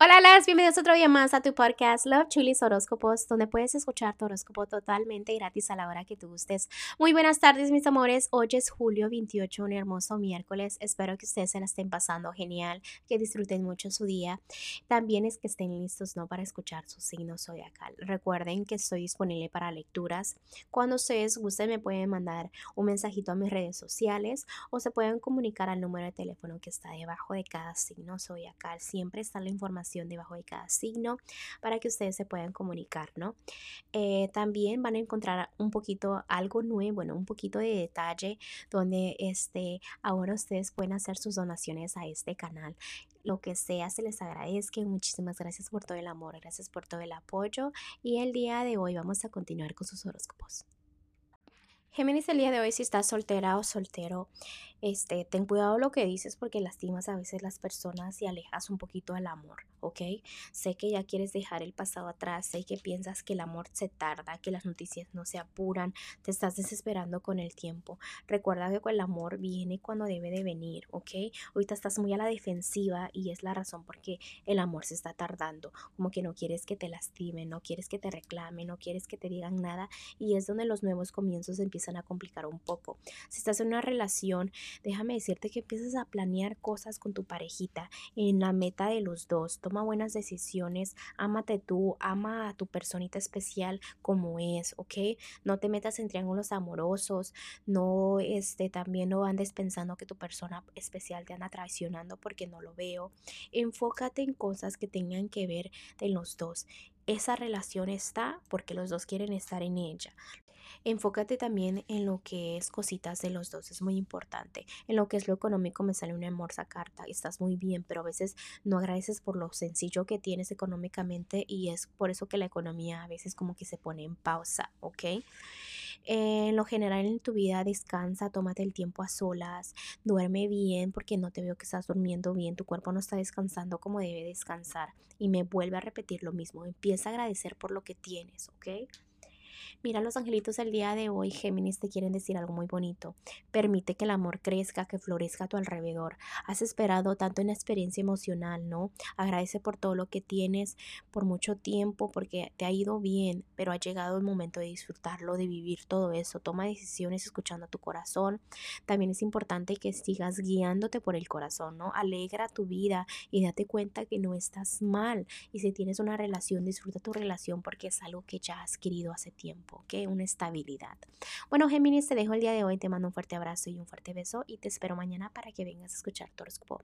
Hola, las bienvenidos otro día más a tu podcast Love Chulis Horóscopos, donde puedes escuchar tu horóscopo totalmente gratis a la hora que tú gustes. Muy buenas tardes, mis amores. Hoy es julio 28, un hermoso miércoles. Espero que ustedes se la estén pasando genial, que disfruten mucho su día. También es que estén listos, ¿no? Para escuchar su signo zodiacal. Recuerden que estoy disponible para lecturas. Cuando ustedes gusten, me pueden mandar un mensajito a mis redes sociales o se pueden comunicar al número de teléfono que está debajo de cada signo zodiacal. Siempre está la información debajo de cada signo para que ustedes se puedan comunicar, ¿no? Eh, también van a encontrar un poquito algo nuevo, bueno, un poquito de detalle donde este, ahora ustedes pueden hacer sus donaciones a este canal lo que sea, se les agradezca. Muchísimas gracias por todo el amor, gracias por todo el apoyo. Y el día de hoy vamos a continuar con sus horóscopos. Géminis, el día de hoy, si estás soltera o soltero, este, ten cuidado lo que dices porque lastimas a veces las personas y alejas un poquito al amor, ¿ok? Sé que ya quieres dejar el pasado atrás, sé que piensas que el amor se tarda, que las noticias no se apuran, te estás desesperando con el tiempo. Recuerda que el amor viene cuando debe de venir, ¿ok? Ahorita estás muy a la defensiva y es la razón por qué el amor se está tardando, como que no quieres que te lastimen, no quieres que te reclamen, no quieres que te digan nada y es donde los nuevos comienzos empiezan a complicar un poco. Si estás en una relación, déjame decirte que empieces a planear cosas con tu parejita en la meta de los dos. Toma buenas decisiones, ámate tú, ama a tu personita especial como es, ¿ok? No te metas en triángulos amorosos, no, este, también no andes pensando que tu persona especial te anda traicionando porque no lo veo. Enfócate en cosas que tengan que ver de los dos esa relación está porque los dos quieren estar en ella. Enfócate también en lo que es cositas de los dos, es muy importante. En lo que es lo económico me sale una hermosa carta, estás muy bien, pero a veces no agradeces por lo sencillo que tienes económicamente y es por eso que la economía a veces como que se pone en pausa, ¿ok? En lo general en tu vida descansa, tómate el tiempo a solas, duerme bien porque no te veo que estás durmiendo bien, tu cuerpo no está descansando como debe descansar y me vuelve a repetir lo mismo, empieza a agradecer por lo que tienes, ¿ok? Mira, los angelitos el día de hoy, Géminis, te quieren decir algo muy bonito. Permite que el amor crezca, que florezca a tu alrededor. Has esperado tanto en la experiencia emocional, ¿no? Agradece por todo lo que tienes por mucho tiempo, porque te ha ido bien, pero ha llegado el momento de disfrutarlo, de vivir todo eso. Toma decisiones escuchando a tu corazón. También es importante que sigas guiándote por el corazón, ¿no? Alegra tu vida y date cuenta que no estás mal. Y si tienes una relación, disfruta tu relación porque es algo que ya has querido hace tiempo. Que Una estabilidad. Bueno, Géminis, te dejo el día de hoy, te mando un fuerte abrazo y un fuerte beso y te espero mañana para que vengas a escuchar tu horóscopo.